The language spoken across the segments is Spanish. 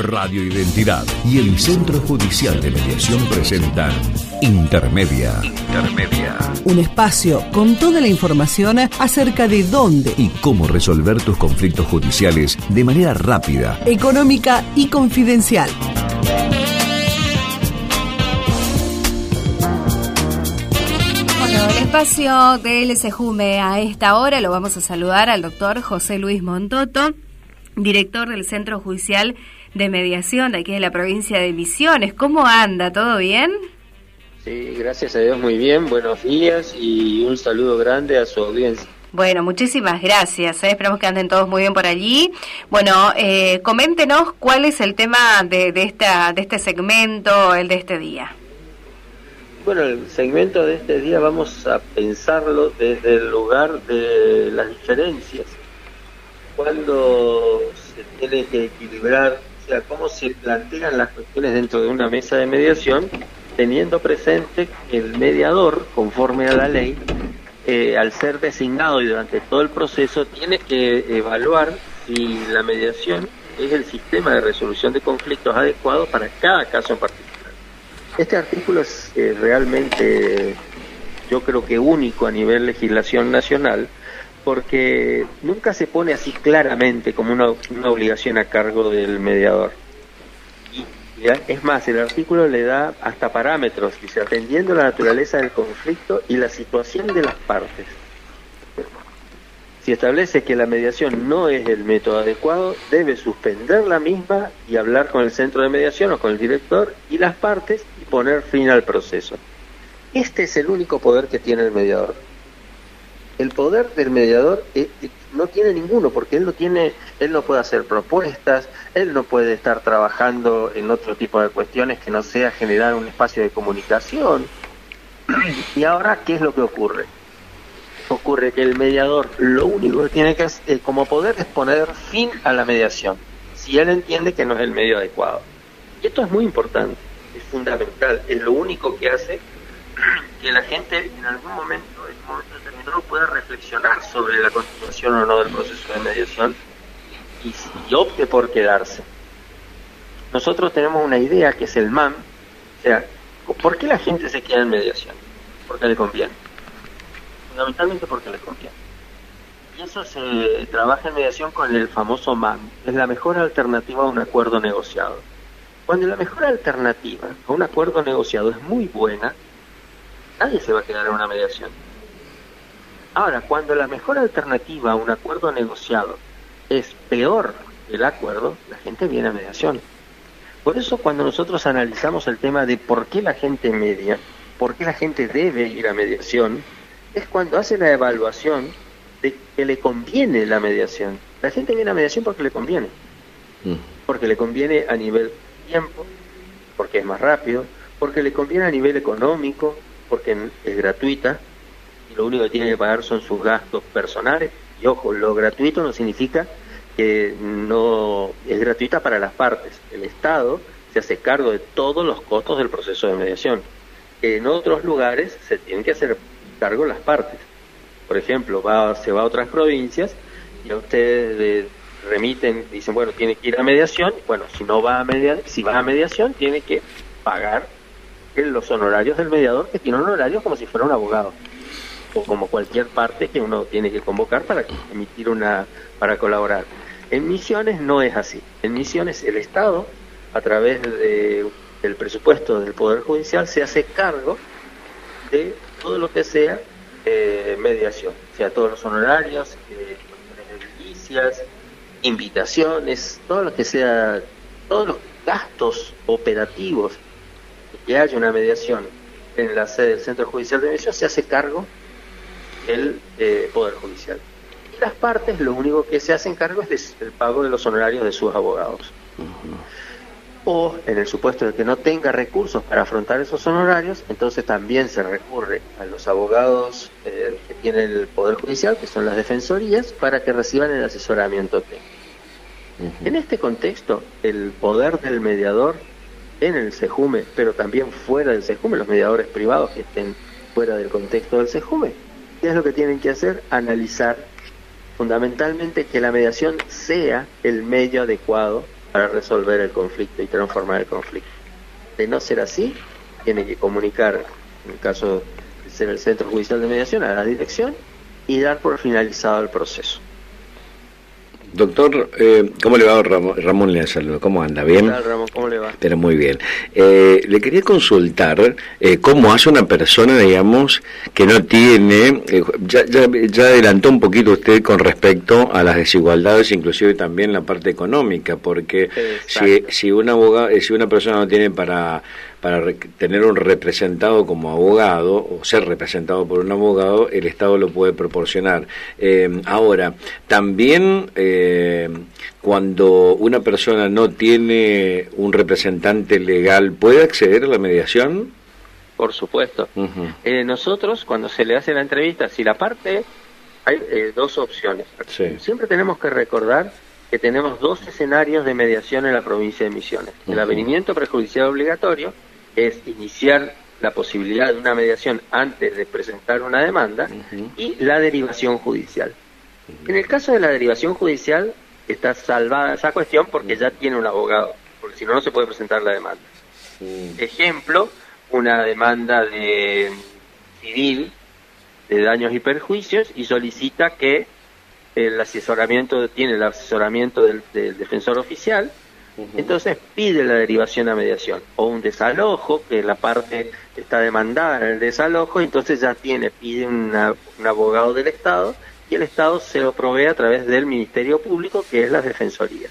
Radio Identidad y el Centro Judicial de Mediación presentan Intermedia. Intermedia. Un espacio con toda la información acerca de dónde, Y cómo resolver tus conflictos judiciales de manera rápida. económica y confidencial. Bueno, el espacio del SEJUME a esta hora lo vamos a saludar al doctor José Luis Montoto, director del Centro Judicial de Mediación de aquí de la provincia de Misiones. ¿Cómo anda? ¿Todo bien? Sí, gracias a Dios, muy bien. Buenos días y un saludo grande a su audiencia. Bueno, muchísimas gracias. ¿eh? Esperamos que anden todos muy bien por allí. Bueno, eh, coméntenos cuál es el tema de, de, esta, de este segmento, el de este día. Bueno, el segmento de este día vamos a pensarlo desde el lugar de las diferencias. Cuando se tiene que equilibrar, sea, cómo se plantean las cuestiones dentro de una mesa de mediación, teniendo presente que el mediador, conforme a la ley, eh, al ser designado y durante todo el proceso, tiene que evaluar si la mediación es el sistema de resolución de conflictos adecuado para cada caso en particular. Este artículo es eh, realmente, yo creo que único a nivel legislación nacional, porque nunca se pone así claramente como una, obligación a cargo del mediador. Y es más, el artículo le da hasta parámetros, dice, atendiendo la naturaleza del conflicto y la situación de las partes. Si establece que la mediación no es el método adecuado, debe suspender la misma y hablar con el centro de mediación o con el director y las partes y poner fin al proceso. Este es el único poder que tiene el mediador. El poder del mediador eh, eh, no tiene ninguno porque él no tiene, él no puede hacer propuestas, él no puede estar trabajando en otro tipo de cuestiones que no sea generar un espacio de comunicación. Y ahora, ¿qué es lo que ocurre? ocurre que el mediador lo único que tiene que hacer eh, como poder es poner fin a la mediación, si él entiende que no es el medio adecuado. Y esto es muy importante, es fundamental, es lo único que hace que la gente en algún momento, en un momento determinado, pueda reflexionar sobre la continuación o no del proceso de mediación y, y opte por quedarse. Nosotros tenemos una idea que es el MAM, o sea, ¿por qué la gente se queda en mediación? Porque le conviene fundamentalmente porque les conviene. Y eso se trabaja en mediación con el famoso MAM, es la mejor alternativa a un acuerdo negociado. Cuando la mejor alternativa a un acuerdo negociado es muy buena, nadie se va a quedar en una mediación. Ahora, cuando la mejor alternativa a un acuerdo negociado es peor que el acuerdo, la gente viene a mediación. Por eso cuando nosotros analizamos el tema de por qué la gente media, por qué la gente debe ir a mediación, es cuando hace la evaluación de que le conviene la mediación. La gente viene a mediación porque le conviene. Porque le conviene a nivel tiempo, porque es más rápido, porque le conviene a nivel económico, porque es gratuita lo único que tiene que pagar son sus gastos personales. Y ojo, lo gratuito no significa que no es gratuita para las partes. El Estado se hace cargo de todos los costos del proceso de mediación. En otros lugares se tienen que hacer cargo las partes. Por ejemplo, va, se va a otras provincias y a ustedes le remiten, dicen, bueno, tiene que ir a mediación. Bueno, si no va a media, si va a mediación, tiene que pagar los honorarios del mediador, que tiene honorarios como si fuera un abogado como cualquier parte que uno tiene que convocar para emitir una, para colaborar. En misiones no es así. En misiones el Estado, a través de, del presupuesto del Poder Judicial, se hace cargo de todo lo que sea eh, mediación, o sea, todos los honorarios, eh, invitaciones, todo lo que sea, todos los gastos operativos que haya una mediación en la sede del Centro Judicial de Mediación se hace cargo el eh, Poder Judicial. Y las partes lo único que se hacen cargo es del pago de los honorarios de sus abogados. O en el supuesto de que no tenga recursos para afrontar esos honorarios, entonces también se recurre a los abogados eh, que tiene el Poder Judicial, que son las defensorías, para que reciban el asesoramiento técnico. En este contexto, el poder del mediador en el SEJUME, pero también fuera del SEJUME, los mediadores privados que estén fuera del contexto del SEJUME, ¿qué es lo que tienen que hacer? Analizar fundamentalmente que la mediación sea el medio adecuado para resolver el conflicto y transformar el conflicto. De no ser así, tiene que comunicar, en el caso de ser el Centro Judicial de Mediación, a la dirección y dar por finalizado el proceso. Doctor, eh, ¿cómo le va Ramón? Ramón le saludo, ¿cómo anda? ¿Bien? ¿Qué tal, Ramón? ¿Cómo le va? Pero muy bien. Eh, le quería consultar eh, cómo hace una persona, digamos, que no tiene, eh, ya, ya, ya, adelantó un poquito usted con respecto a las desigualdades, inclusive también la parte económica, porque si, si, una abogado, si una persona no tiene para para tener un representado como abogado o ser representado por un abogado, el Estado lo puede proporcionar. Eh, ahora, también eh, cuando una persona no tiene un representante legal, ¿puede acceder a la mediación? Por supuesto. eh, nosotros, cuando se le hace la entrevista, si la parte, hay eh, dos opciones. Sí. Siempre tenemos que recordar que tenemos dos escenarios de mediación en la provincia de Misiones. El avenimiento prejudicial obligatorio, es iniciar la posibilidad de una mediación antes de presentar una demanda uh -huh. y la derivación judicial. Uh -huh. En el caso de la derivación judicial está salvada esa cuestión porque ya tiene un abogado, porque si no no se puede presentar la demanda. Ejemplo, una demanda de civil de daños y perjuicios y solicita que el asesoramiento tiene el asesoramiento del, del defensor oficial entonces pide la derivación a mediación o un desalojo, que la parte está demandada en el desalojo, entonces ya tiene, pide una, un abogado del Estado y el Estado se lo provee a través del Ministerio Público, que es la Defensoría.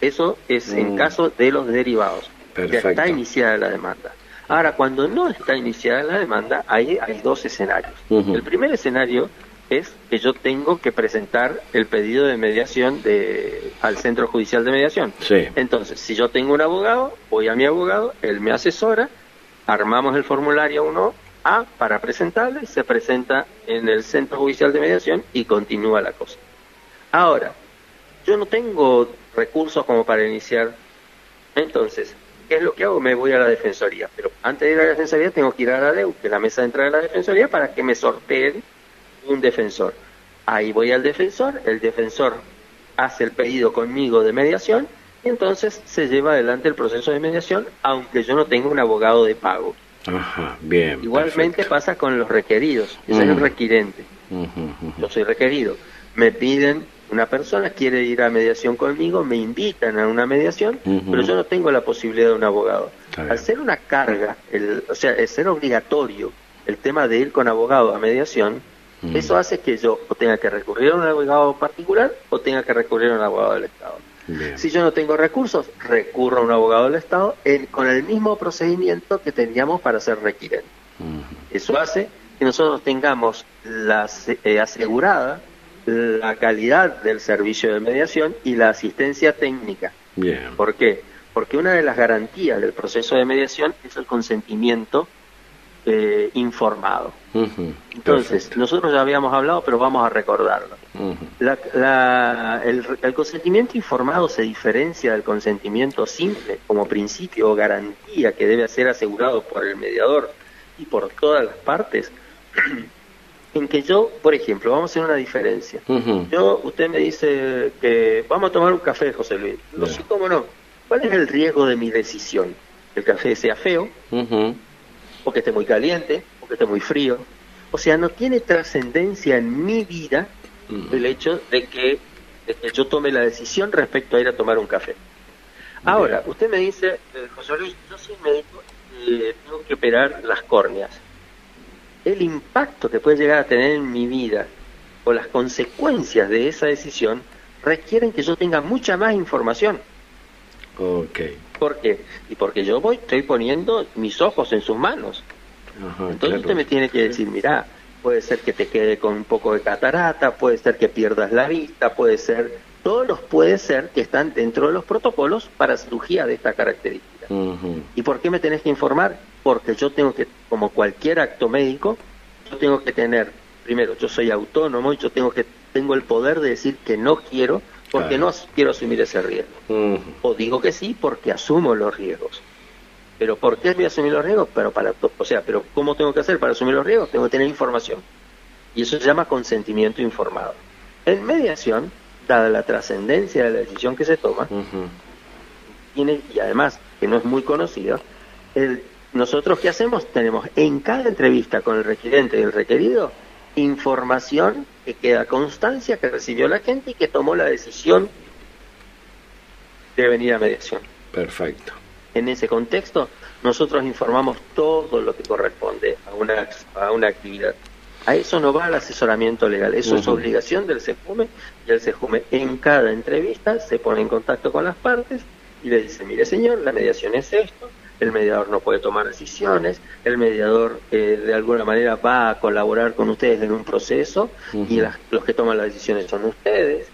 Eso es mm. en caso de los derivados. Perfecto. Ya está iniciada la demanda. Ahora, cuando no está iniciada la demanda, hay, hay dos escenarios. Uh -huh. El primer escenario es que yo tengo que presentar el pedido de mediación de, al Centro Judicial de Mediación. Sí. Entonces, si yo tengo un abogado, voy a mi abogado, él me asesora, armamos el formulario 1A para presentarle, se presenta en el Centro Judicial de Mediación y continúa la cosa. Ahora, yo no tengo recursos como para iniciar, entonces, ¿qué es lo que hago? Me voy a la Defensoría, pero antes de ir a la Defensoría tengo que ir a la DEU, que es la mesa de entrada de la Defensoría, para que me sorteen un defensor. Ahí voy al defensor, el defensor hace el pedido conmigo de mediación y entonces se lleva adelante el proceso de mediación, aunque yo no tenga un abogado de pago. Ajá, bien. Igualmente perfecto. pasa con los requeridos, el requirente. Uh -huh, Yo soy requerido. Me piden, una persona quiere ir a mediación conmigo, me invitan a una mediación, pero yo no tengo la posibilidad de un abogado. Al ser una carga, el, o sea, el ser obligatorio el tema de ir con abogado a mediación, Mm. eso hace que yo o tenga que recurrir a un abogado particular o tenga que recurrir a un abogado del Estado. Bien. Si yo no tengo recursos, recurro a un abogado del Estado en- con el mismo procedimiento que teníamos para ser requirente. Eso hace que nosotros tengamos la, eh, asegurada la calidad del servicio de mediación y la asistencia técnica. Bien. ¿Por qué? Porque una de las garantías del proceso de mediación es el consentimiento eh, informado. Entonces, Perfecto. nosotros ya habíamos hablado, pero vamos a recordarlo. La- la- el, el consentimiento informado se diferencia del consentimiento simple como principio o garantía que debe ser asegurado por el mediador y por todas las partes. en que yo, por ejemplo, vamos a hacer una diferencia. Yo, usted me dice que vamos a tomar un café, José Luis. No sé cómo no. ¿Cuál es el riesgo de mi decisión? Que el café sea feo. O que esté muy caliente, o que esté muy frío. O sea, no tiene trascendencia en mi vida el hecho de que, de que yo tome la decisión respecto a ir a tomar un café. Ahora, Bien. usted me dice, eh, José Luis, yo soy médico y eh, tengo que operar las córneas. El impacto que puede llegar a tener en mi vida o las consecuencias de esa decisión requieren que yo tenga mucha más información. Ok. ¿Por qué? Y porque yo voy, estoy poniendo mis ojos en sus manos. Ajá, Entonces claro. usted me tiene que decir, mira, puede ser que te quede con un poco de catarata, puede ser que pierdas la vista, puede ser, todos los puede ser que están dentro de los protocolos para cirugía de esta característica. ¿Y por qué me tenés que informar? Porque yo tengo que, como cualquier acto médico, yo tengo que tener, primero, yo soy autónomo y yo tengo que tengo el poder de decir que no quiero porque Claro. no quiero asumir ese riesgo. O digo que sí porque asumo los riesgos. Pero ¿por qué voy a asumir los riesgos? Pero para, o sea, pero ¿cómo tengo que hacer para asumir los riesgos? Tengo que tener información. Y eso se llama consentimiento informado. En mediación, dada la trascendencia de la decisión que se toma, tiene, y además que no es muy conocido, el, nosotros qué hacemos? Tenemos en cada entrevista con el requerente y el requerido información que queda constancia que recibió la gente y que tomó la decisión de venir a mediación. Perfecto. En ese contexto, nosotros informamos todo lo que corresponde a una, a una actividad. A eso no va el asesoramiento legal, eso es obligación del SEJUME y el SEJUME en cada entrevista se pone en contacto con las partes y le dice, mire señor, la mediación es esto, el mediador no puede tomar decisiones, el mediador eh, de alguna manera va a colaborar con ustedes en un proceso y los que toman las decisiones son ustedes,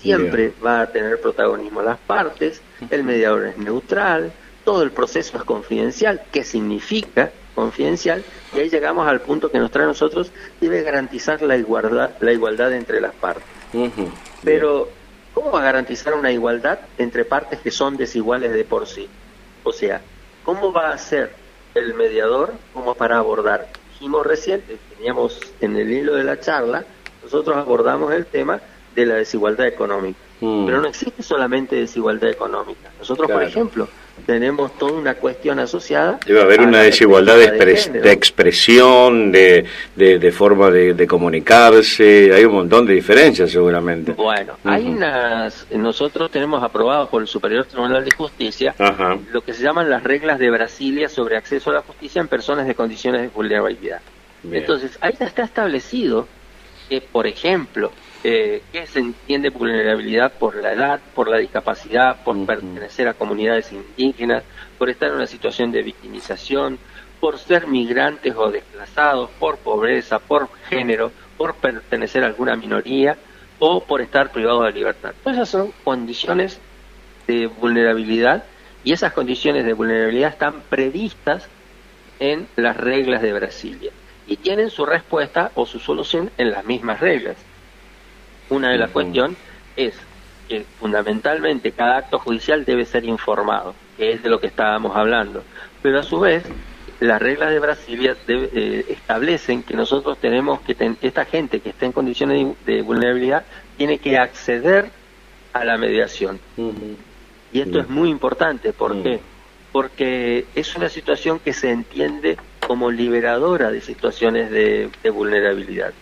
siempre va a tener protagonismo las partes, el mediador es neutral, todo el proceso es confidencial, ¿qué significa confidencial? Y ahí llegamos al punto que nos trae a nosotros, debe garantizar la igualdad, la igualdad entre las partes. Pero, ¿cómo va a garantizar una igualdad entre partes que son desiguales de por sí? O sea, ¿cómo va a ser el mediador como para abordar? Dijimos recién, teníamos en el hilo de la charla, nosotros abordamos el tema de la desigualdad económica. Mm. Pero no existe solamente desigualdad económica. Nosotros, por ejemplo, tenemos toda una cuestión asociada. Debe haber una desigualdad de, expresión, de, de, forma de, comunicarse, hay un montón de diferencias seguramente. Bueno, hay unas, nosotros tenemos aprobado por el Superior Tribunal de Justicia lo que se llaman las reglas de Brasilia sobre acceso a la justicia en personas de condiciones de vulnerabilidad. Entonces, ahí está establecido que, por ejemplo, eh, ¿Qué se entiende vulnerabilidad por la edad, por la discapacidad, por pertenecer a comunidades indígenas, por estar en una situación de victimización, por ser migrantes o desplazados, por pobreza, por género, por pertenecer a alguna minoría o por estar privado de libertad? Todas esas son condiciones de vulnerabilidad y esas condiciones de vulnerabilidad están previstas en las reglas de Brasilia y tienen su respuesta o su solución en las mismas reglas. Una de las cuestiones es que fundamentalmente cada acto judicial debe ser informado, que es de lo que estábamos hablando. Pero a su vez, las reglas de Brasilia eh, establecen que nosotros tenemos que, esta gente que está en condiciones de, vulnerabilidad tiene que acceder a la mediación. Y esto es muy importante, ¿por qué? Porque es una situación que se entiende como liberadora de situaciones de, vulnerabilidad.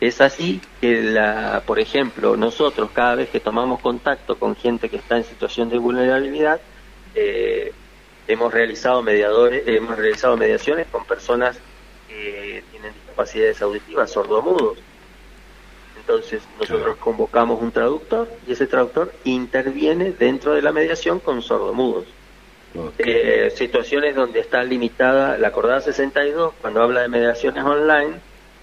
Es así que, la, por ejemplo, nosotros cada vez que tomamos contacto con gente que está en situación de vulnerabilidad, eh, hemos realizado mediadores, hemos realizado mediaciones con personas que tienen discapacidades auditivas, sordomudos. Entonces nosotros convocamos un traductor y ese traductor interviene dentro de la mediación con sordomudos. Eh, situaciones donde está limitada la acordada 62, cuando habla de mediaciones online,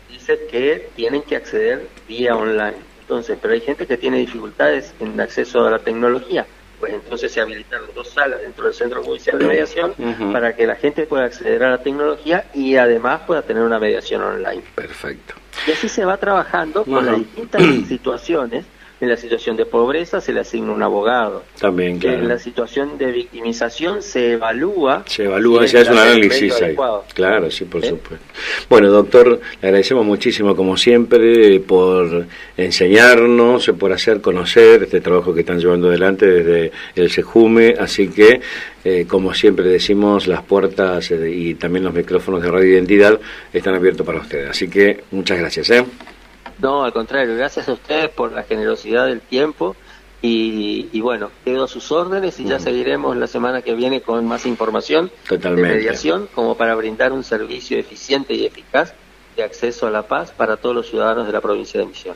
dice que tienen que acceder vía online. Entonces, pero hay gente que tiene dificultades en acceso a la tecnología. Pues entonces se habilitan dos salas dentro del Centro Judicial de Mediación para que la gente pueda acceder a la tecnología y además pueda tener una mediación online. Perfecto. Y así se va trabajando con las distintas situaciones en la situación de pobreza se le asigna un abogado. También, claro. En la situación de victimización se evalúa. Se evalúa, se hace un análisis ahí. Claro, sí, por ¿Eh? supuesto. Bueno, doctor, le agradecemos muchísimo, como siempre, por enseñarnos, por hacer conocer este trabajo que están llevando adelante desde el SEJUME. Así que, eh, como siempre decimos, las puertas eh, y también los micrófonos de Radio Identidad están abiertos para ustedes. Así que, muchas gracias. ¿eh? No, al contrario, gracias a ustedes por la generosidad del tiempo y, bueno, quedo a sus órdenes y ya seguiremos la semana que viene con más información de mediación como para brindar un servicio eficiente y eficaz de acceso a la paz para todos los ciudadanos de la provincia de Misión.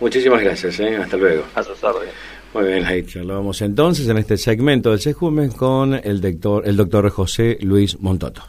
Muchísimas gracias, ¿eh? hasta luego. A sus órdenes. Muy bien, ahí charlábamos entonces en este segmento del SEJUMEN con el doctor, el doctor José Luis Montoto.